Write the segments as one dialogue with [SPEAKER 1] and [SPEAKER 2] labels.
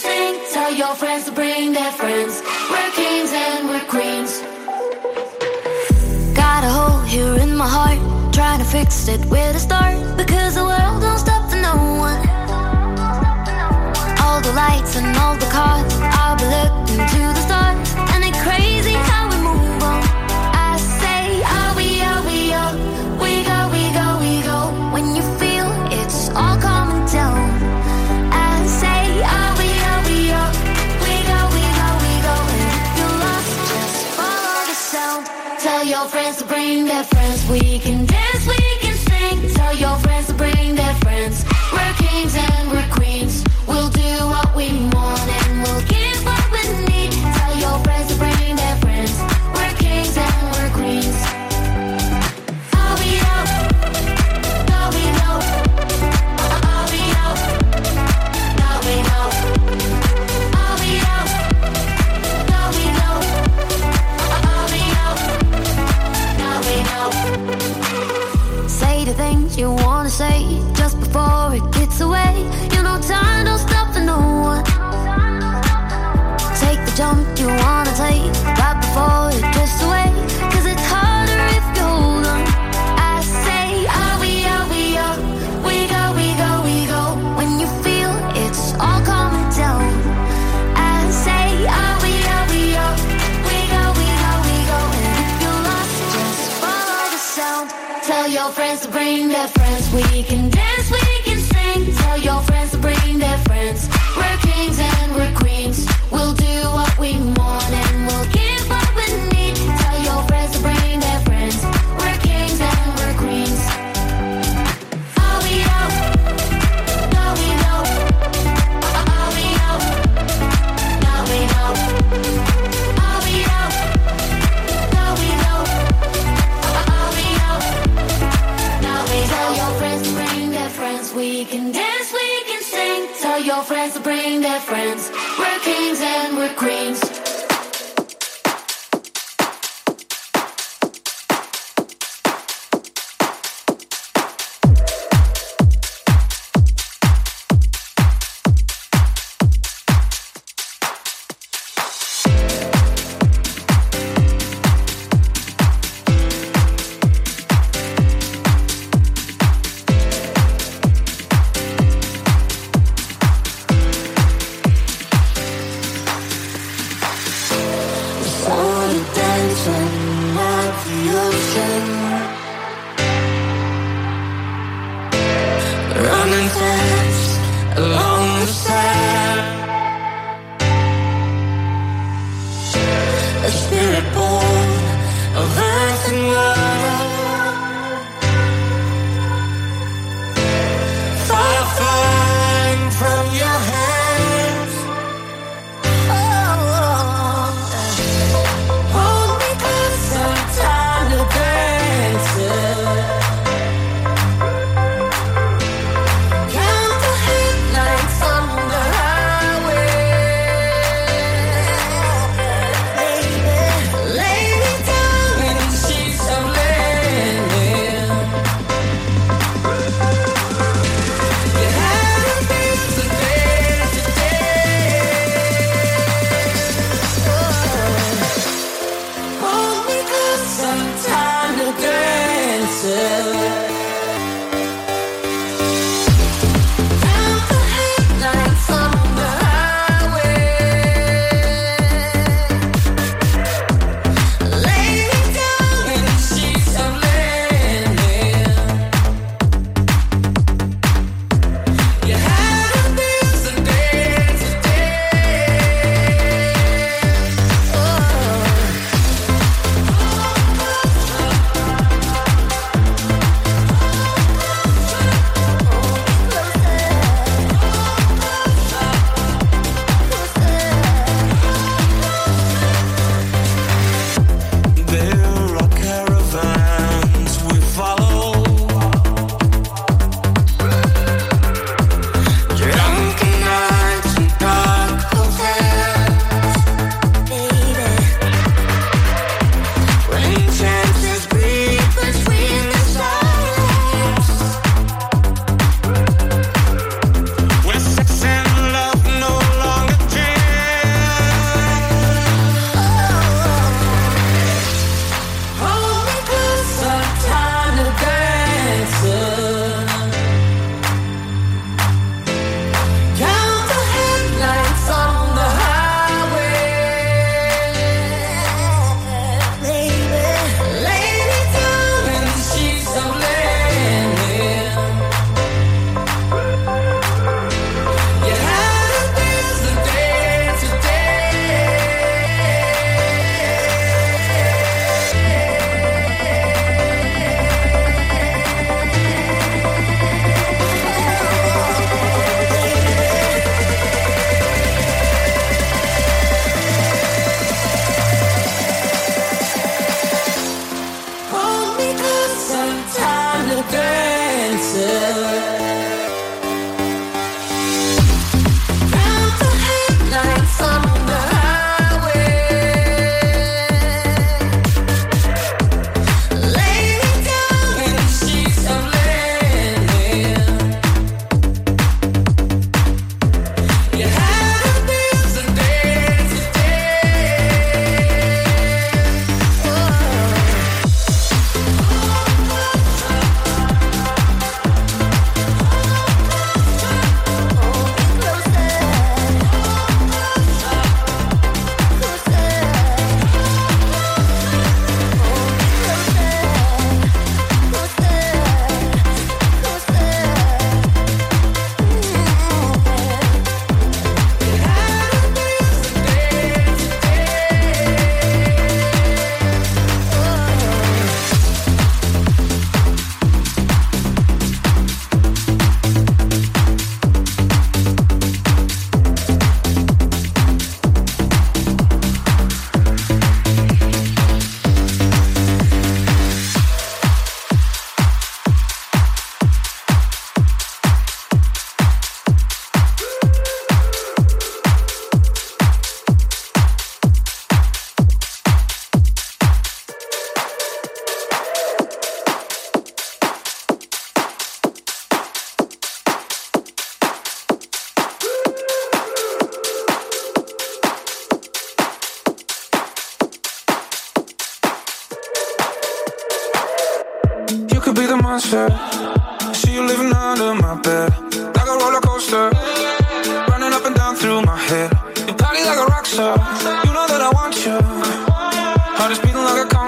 [SPEAKER 1] Sing. Tell your friends to bring their friends. We're kings and we're queens.
[SPEAKER 2] Got a hole here in my heart. Trying to fix it where to start. Because the world don't stop for no one. All the lights and all the cars. I'll be looking to the
[SPEAKER 1] your friends to bring their friends. We can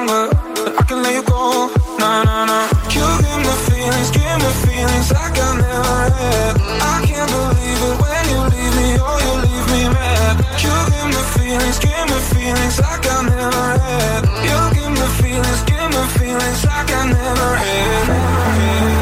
[SPEAKER 3] like but I can let you go. Nah, nah, nah. You give me feelings, give me feelings like I never had. I can't believe it when you leave me, oh you leave me mad. You give me feelings, give me feelings like I never had. You give me feelings, give me feelings like I never had. Never had.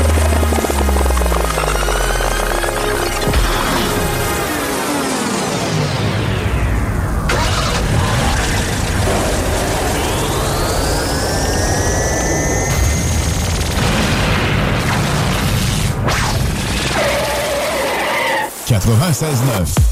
[SPEAKER 4] 96.9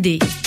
[SPEAKER 4] idée.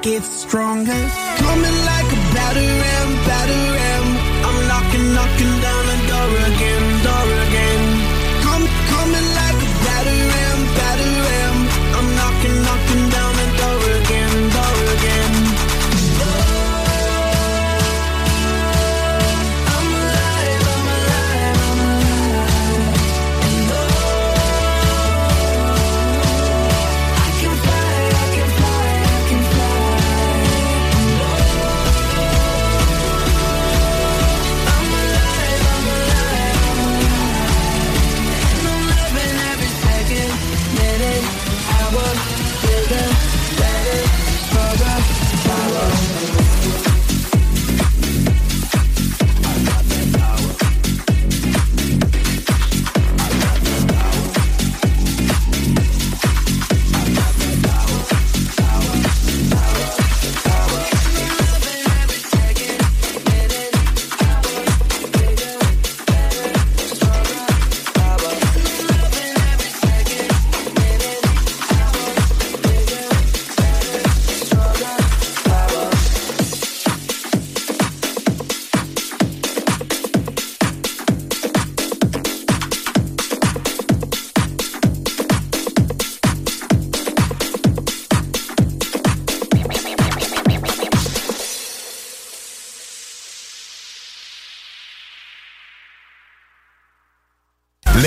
[SPEAKER 4] Get
[SPEAKER 5] stronger.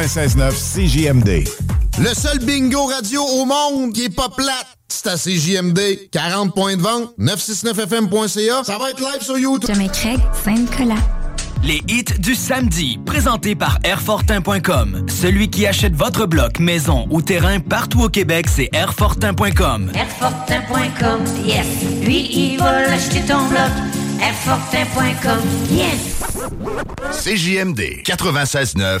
[SPEAKER 6] 96.9 CJMD.
[SPEAKER 7] Le seul bingo radio au monde qui est pas plate, c'est à CJMD. 40 points de vente, 969fm.ca. Ça va être live sur YouTube.
[SPEAKER 8] Je Craig Saint-Nicolas.
[SPEAKER 9] Les hits du samedi, présentés par Airfortin.com. Celui qui achète votre bloc, maison ou terrain partout au Québec, c'est Airfortin.com.
[SPEAKER 10] Airfortin.com, yes. Lui, il va l'acheter ton bloc. Airfortin.com, yes.
[SPEAKER 11] CJMD 96.9.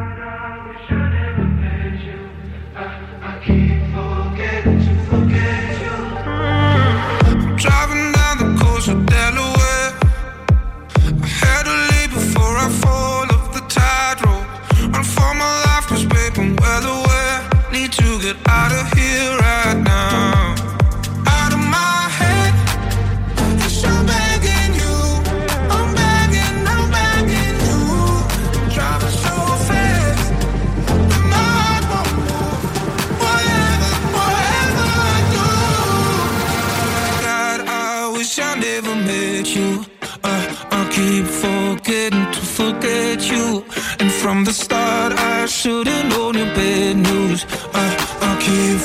[SPEAKER 3] I'm well aware. Need to get out of here right now. Out of my head. Yes, I'm begging you. I'm begging, I'm begging you. Driving so fast. that my heart won't move. Whatever, whatever I do. God, I wish I never met you. Uh, I keep forgetting to forget you. From the start, I should've known your bad news. Uh, I keep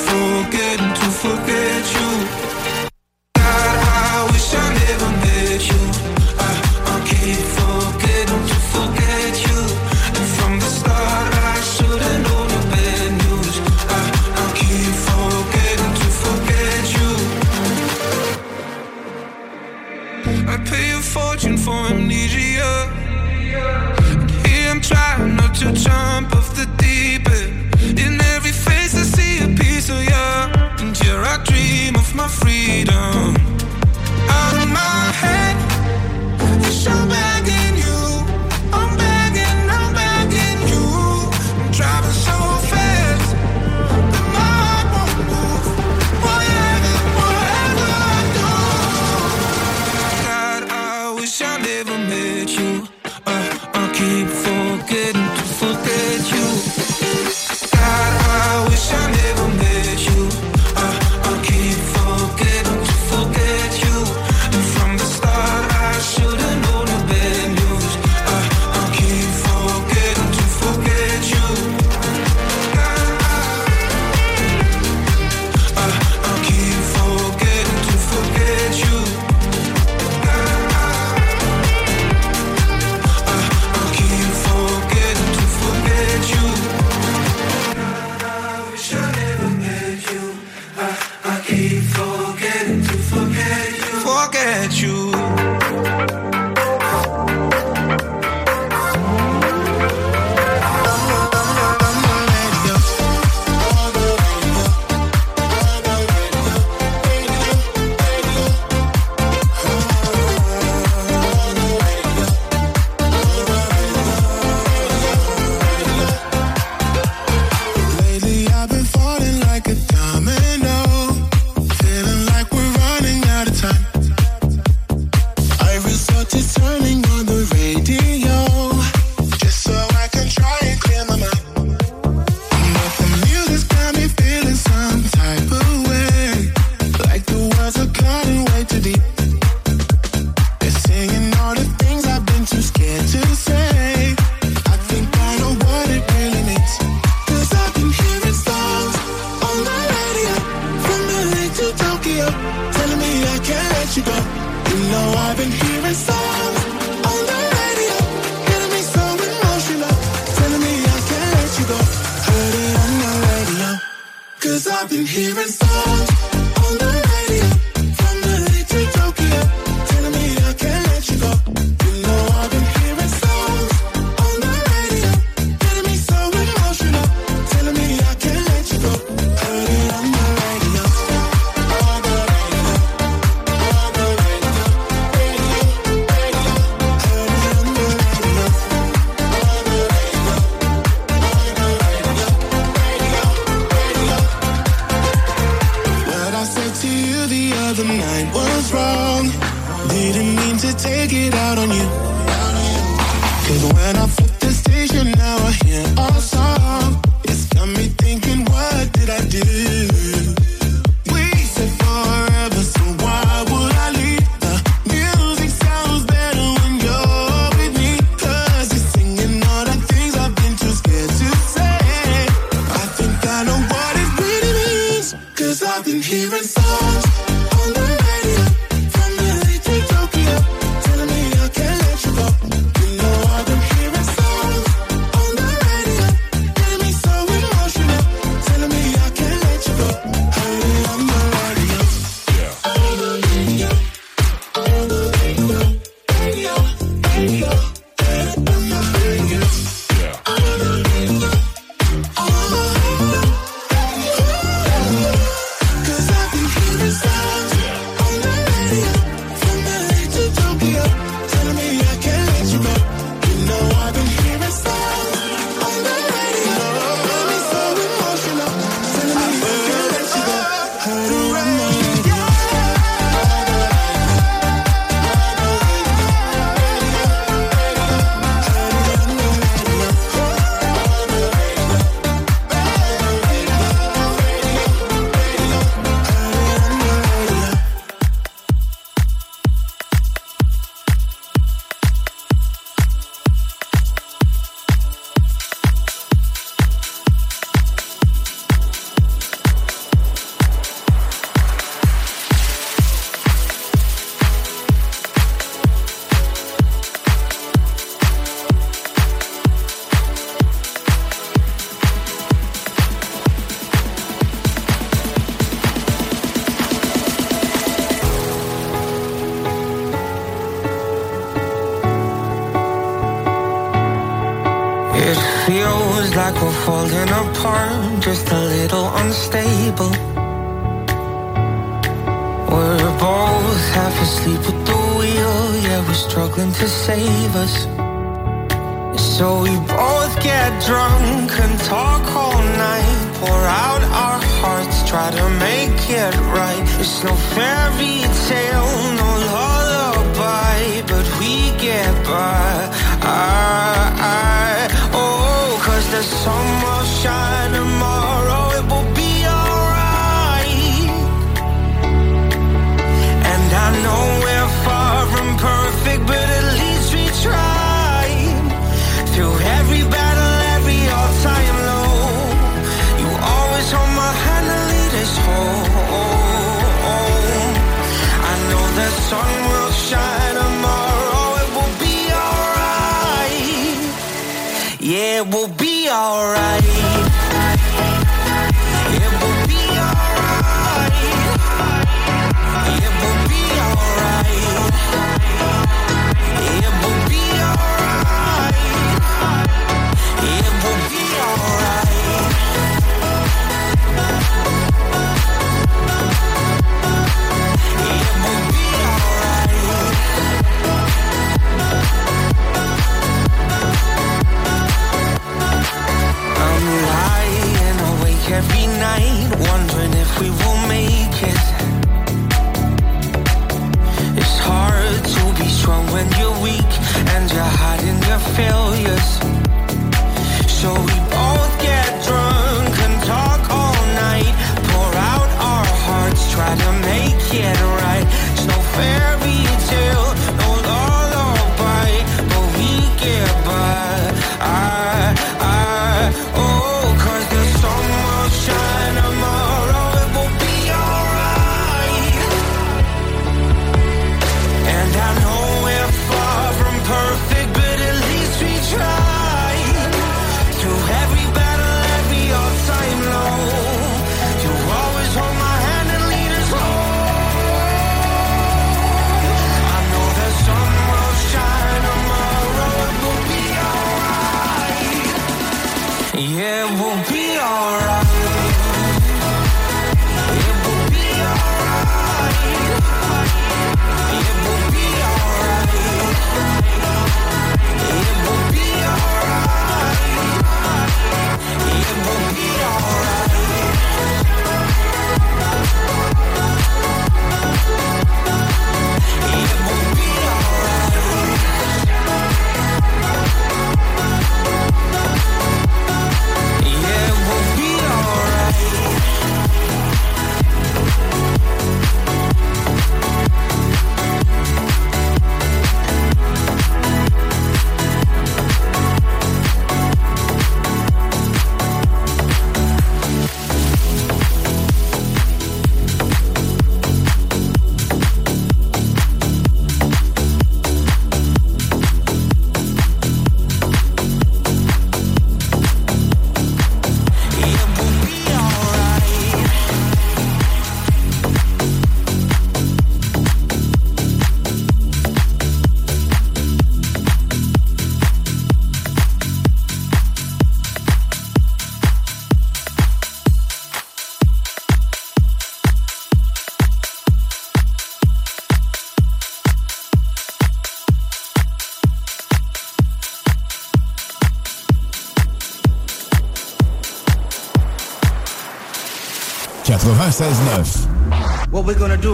[SPEAKER 3] jump off the deep end. In every face, I see a piece of you. And here I dream of my freedom. Out of my head, yes, I'm begging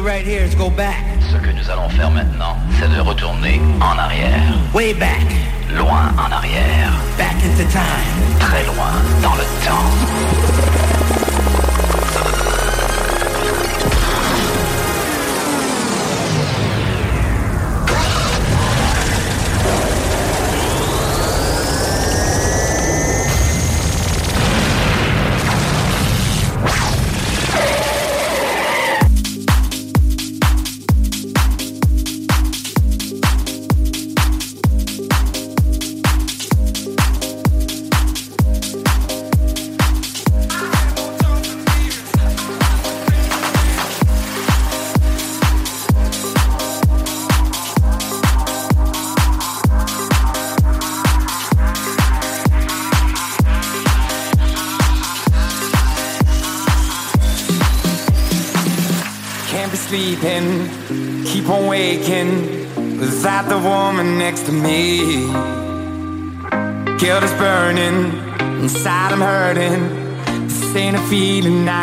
[SPEAKER 3] right
[SPEAKER 12] here is go back.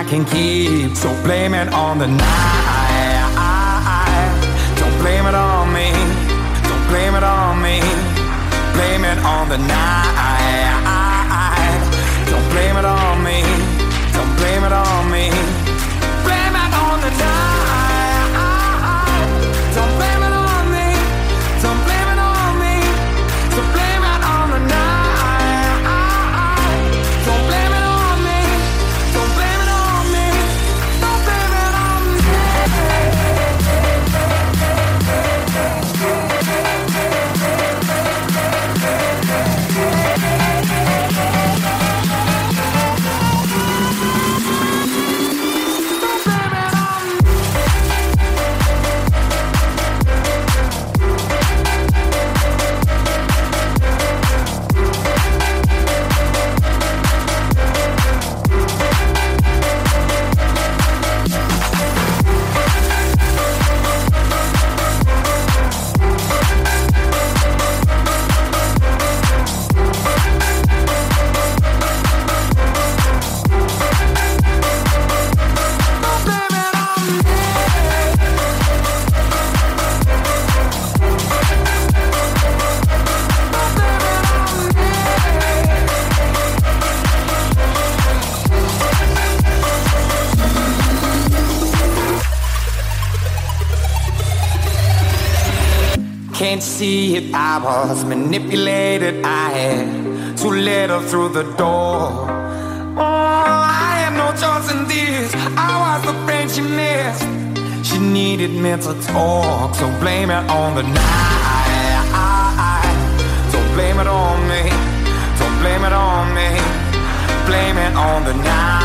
[SPEAKER 13] can keep I was manipulated. I had to let her through the door. Oh, I had no choice in this. I was the friend she missed. She needed me to talk, so blame it on the night. Don't blame it on me. Don't blame it on me. Blame it on
[SPEAKER 14] the
[SPEAKER 7] night.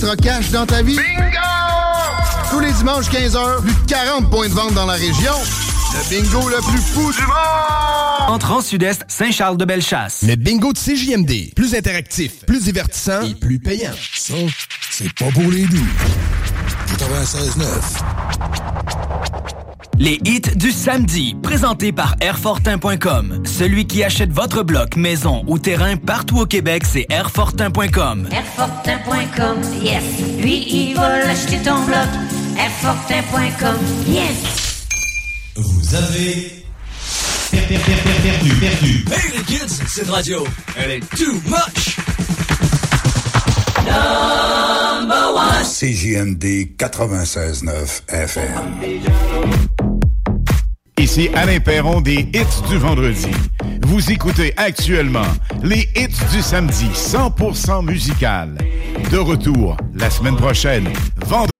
[SPEAKER 7] L'extra cash dans ta vie? Bingo! Tous les dimanches 15h, plus de 40 points de vente dans la région. Le bingo le plus fou du monde!
[SPEAKER 9] Entrant sud-est, Saint-Charles-de-Bellechasse.
[SPEAKER 15] Le bingo de CJMD. Plus interactif, plus divertissant et plus payant.
[SPEAKER 16] Ça, c'est pas pour les doux. 96.9.
[SPEAKER 9] Les hits du samedi, présentés par Airfortin.com. Celui qui achète votre bloc, maison ou terrain partout au Québec, c'est Airfortin.com.
[SPEAKER 10] Airfortin.com, yes. Lui, il va l'acheter ton bloc. Airfortin.com, yes.
[SPEAKER 17] Vous avez per- per- per- per- perdu, perdu. Hey les kids, cette radio, elle est too much.
[SPEAKER 18] Number one. CJMD 96.9 FM.
[SPEAKER 6] Ici Alain Perron des hits du vendredi. Vous écoutez actuellement les hits du samedi 100% musical. De retour la semaine prochaine, vendredi.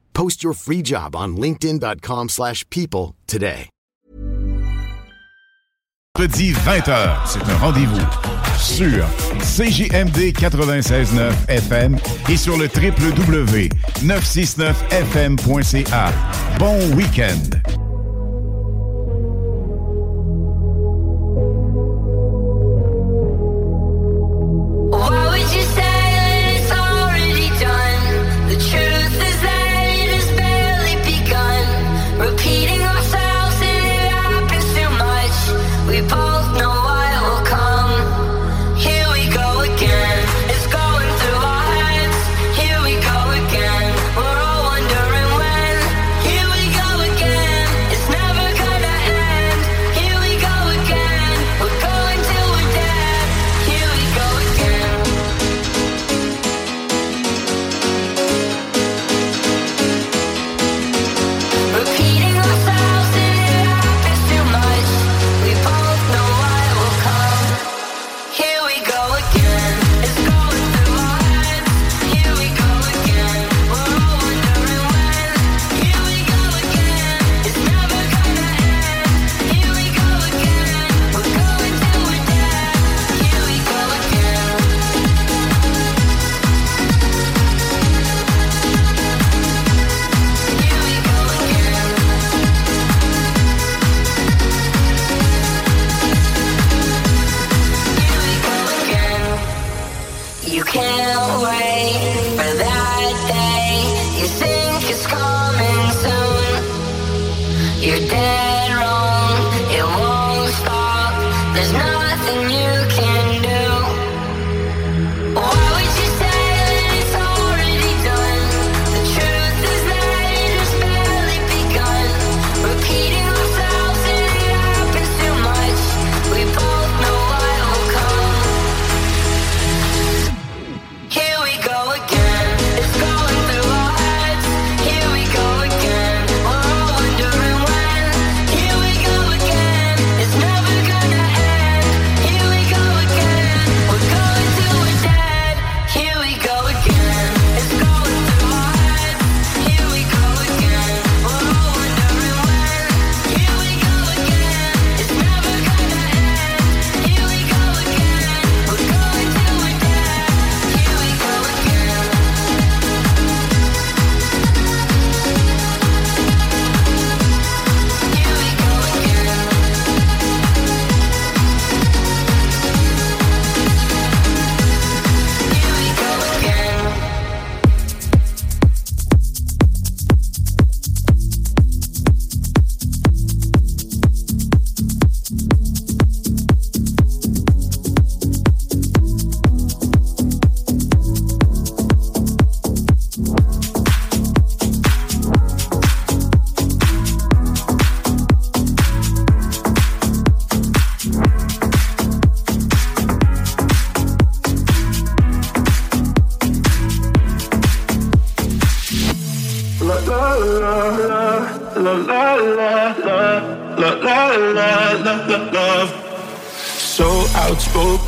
[SPEAKER 11] Post your free job on linkedin.com/people slash people today.
[SPEAKER 1] mercredi 20h. C'est un rendez-vous sur CJMD 96.9 FM et sur le www.969fm.ca. Bon week-end!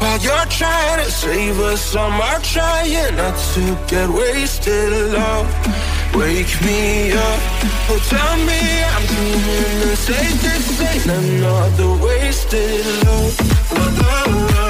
[SPEAKER 14] While you're trying to save us, I'm trying not to get wasted love. Wake me up, oh tell me I'm dreaming say this ain't another wasted love. La la la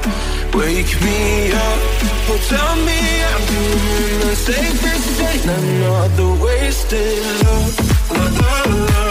[SPEAKER 14] Wake me up, or tell me I'm doing the safest thing. I'm not the wasted love, love, love.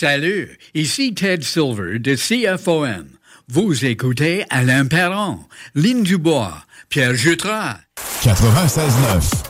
[SPEAKER 19] Salut, ici Ted Silver de CFOM. Vous écoutez Alain Perron, Lynn Dubois, Pierre Jutras.
[SPEAKER 16] 96.9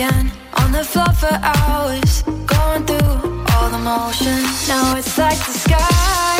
[SPEAKER 20] again on the floor for hours, going through all the motions. Now it's like the sky.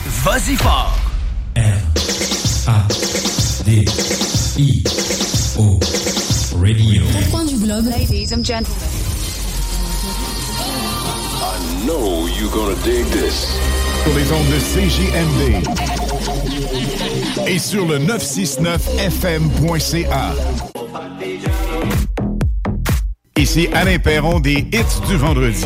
[SPEAKER 9] Vas-y fort.
[SPEAKER 21] D I O Radio.
[SPEAKER 8] Quatre coins du globe. Ladies and gentlemen.
[SPEAKER 22] I know you're gonna dig this.
[SPEAKER 6] Sur les ondes de CJMD. Et sur le 969fm.ca. Ici Alain Perron des hits du vendredi.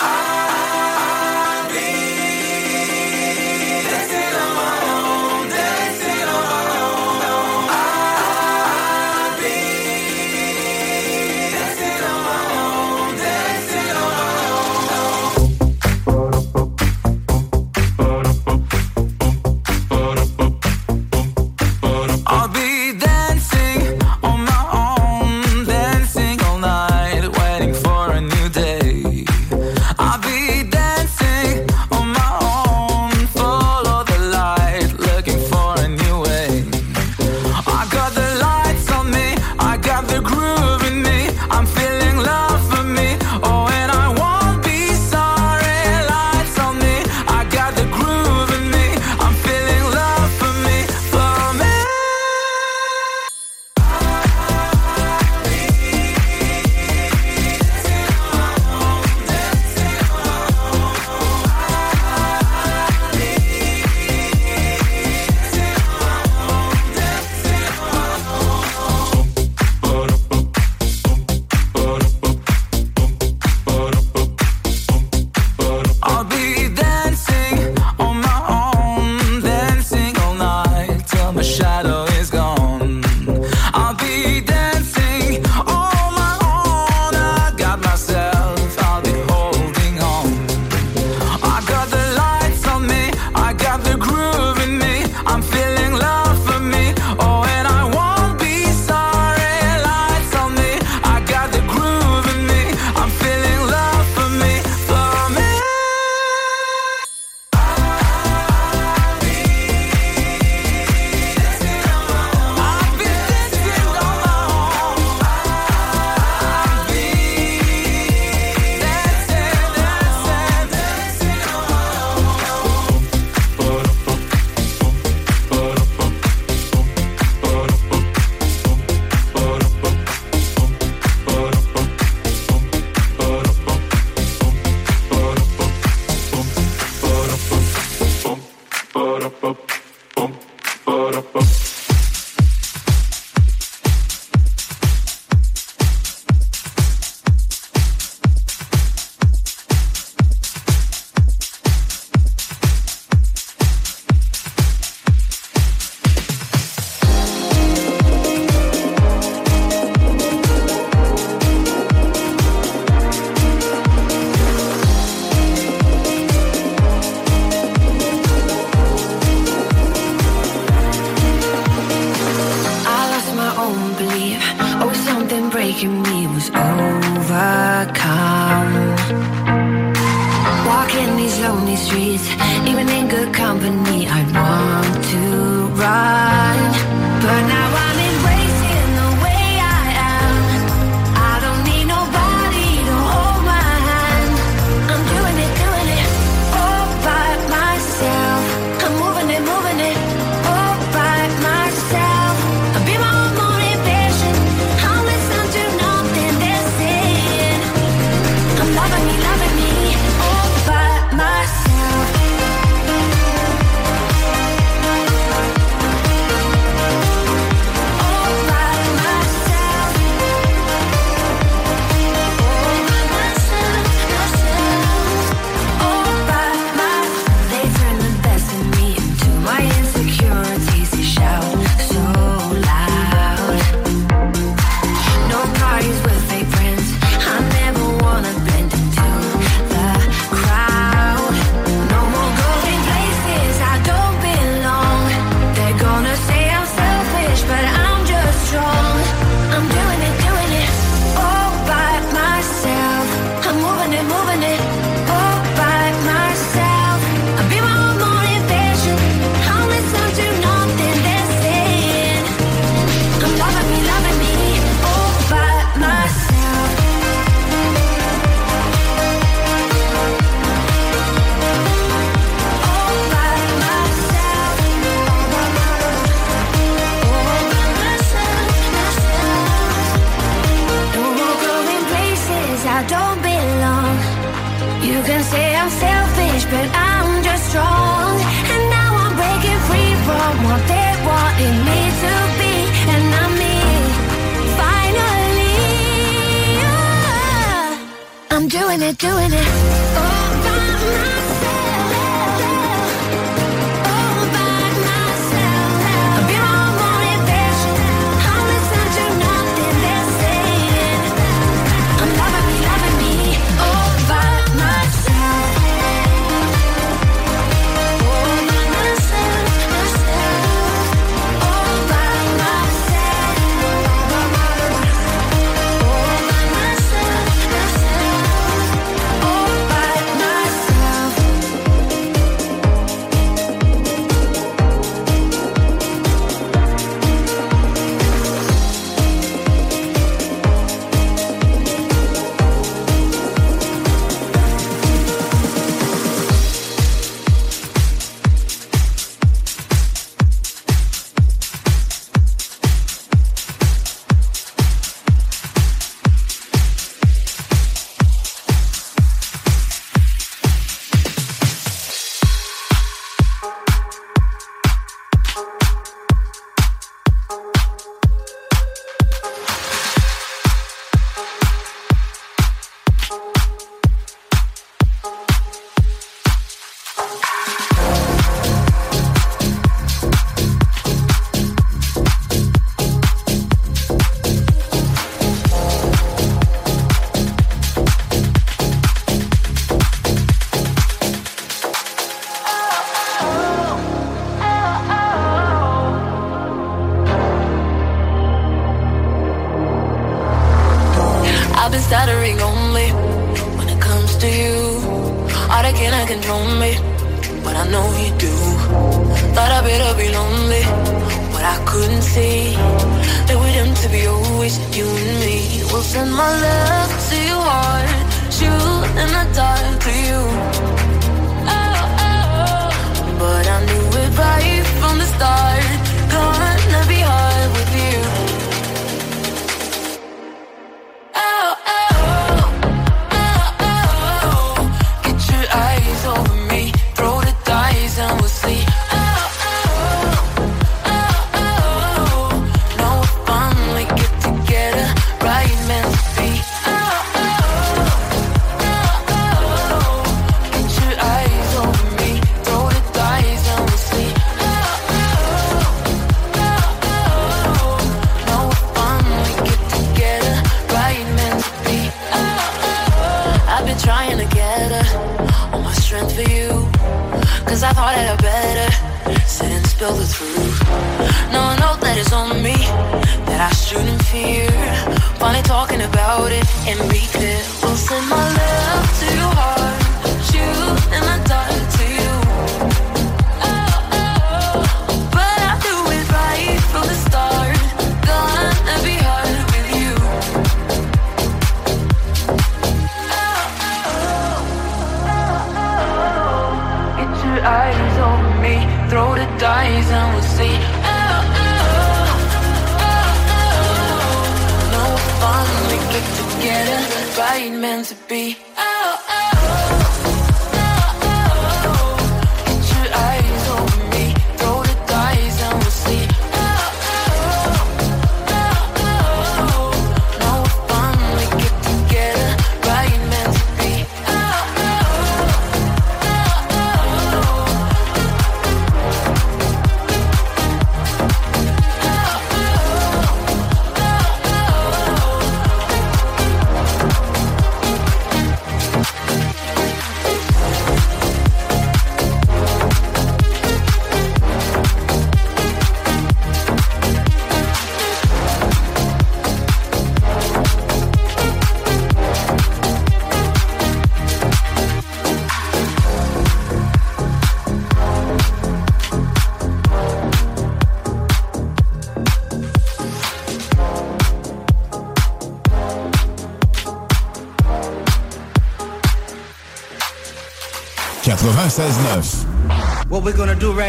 [SPEAKER 1] I need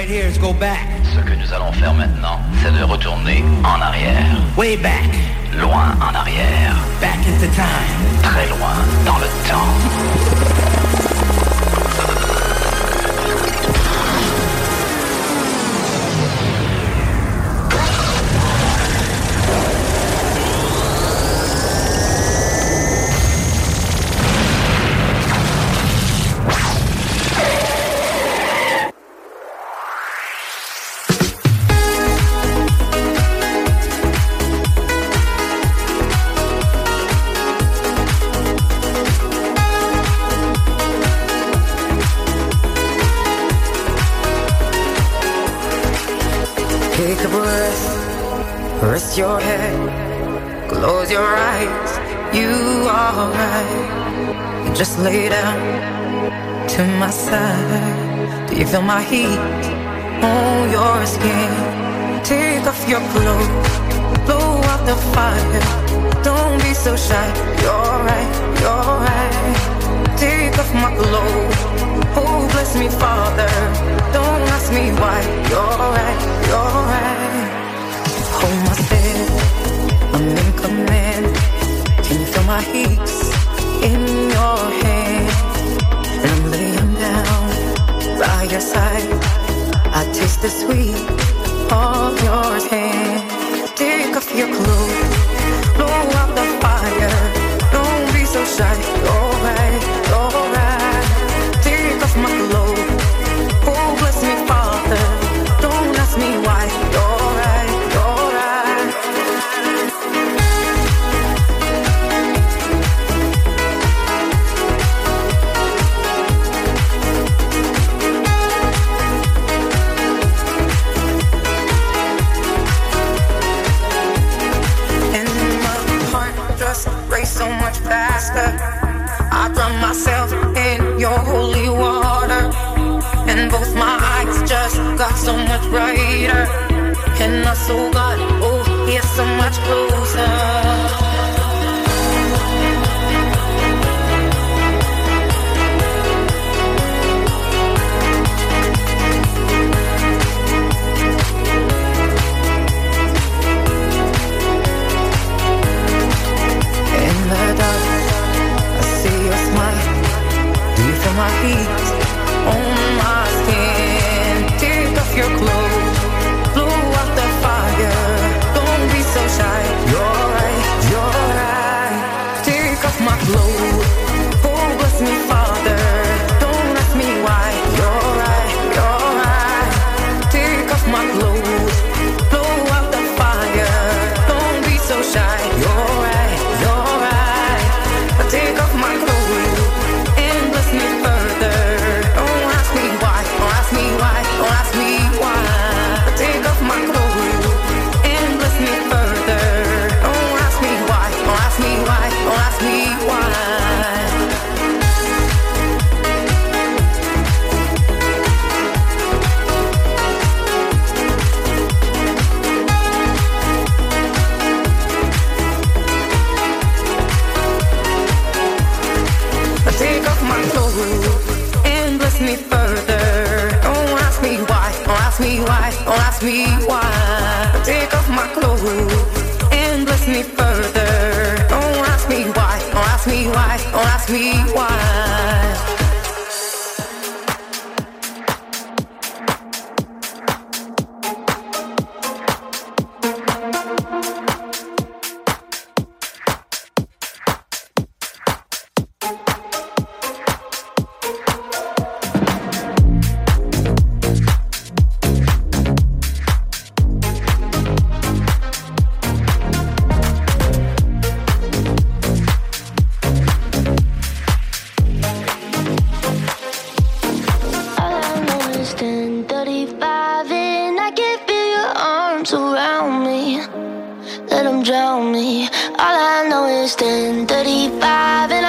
[SPEAKER 12] here is go back.
[SPEAKER 23] fire. Don't be so shy. You're right, you're right. Take off my clothes. Oh, bless me, Father. Don't ask me why. You're right, you're right. Hold my head. I'm in command. Can you feel my hips in your hand? And I'm laying down by your side. I taste the sweet of your hand take off your clothes. Blow out the fire. Don't be so shy. Oh. got so much brighter, and I so got oh, yeah, so much closer. my heat? your clothes. Blow out the fire. Don't be so shy. You're right, you're right. Take off my clothes. Me
[SPEAKER 1] 10:35 and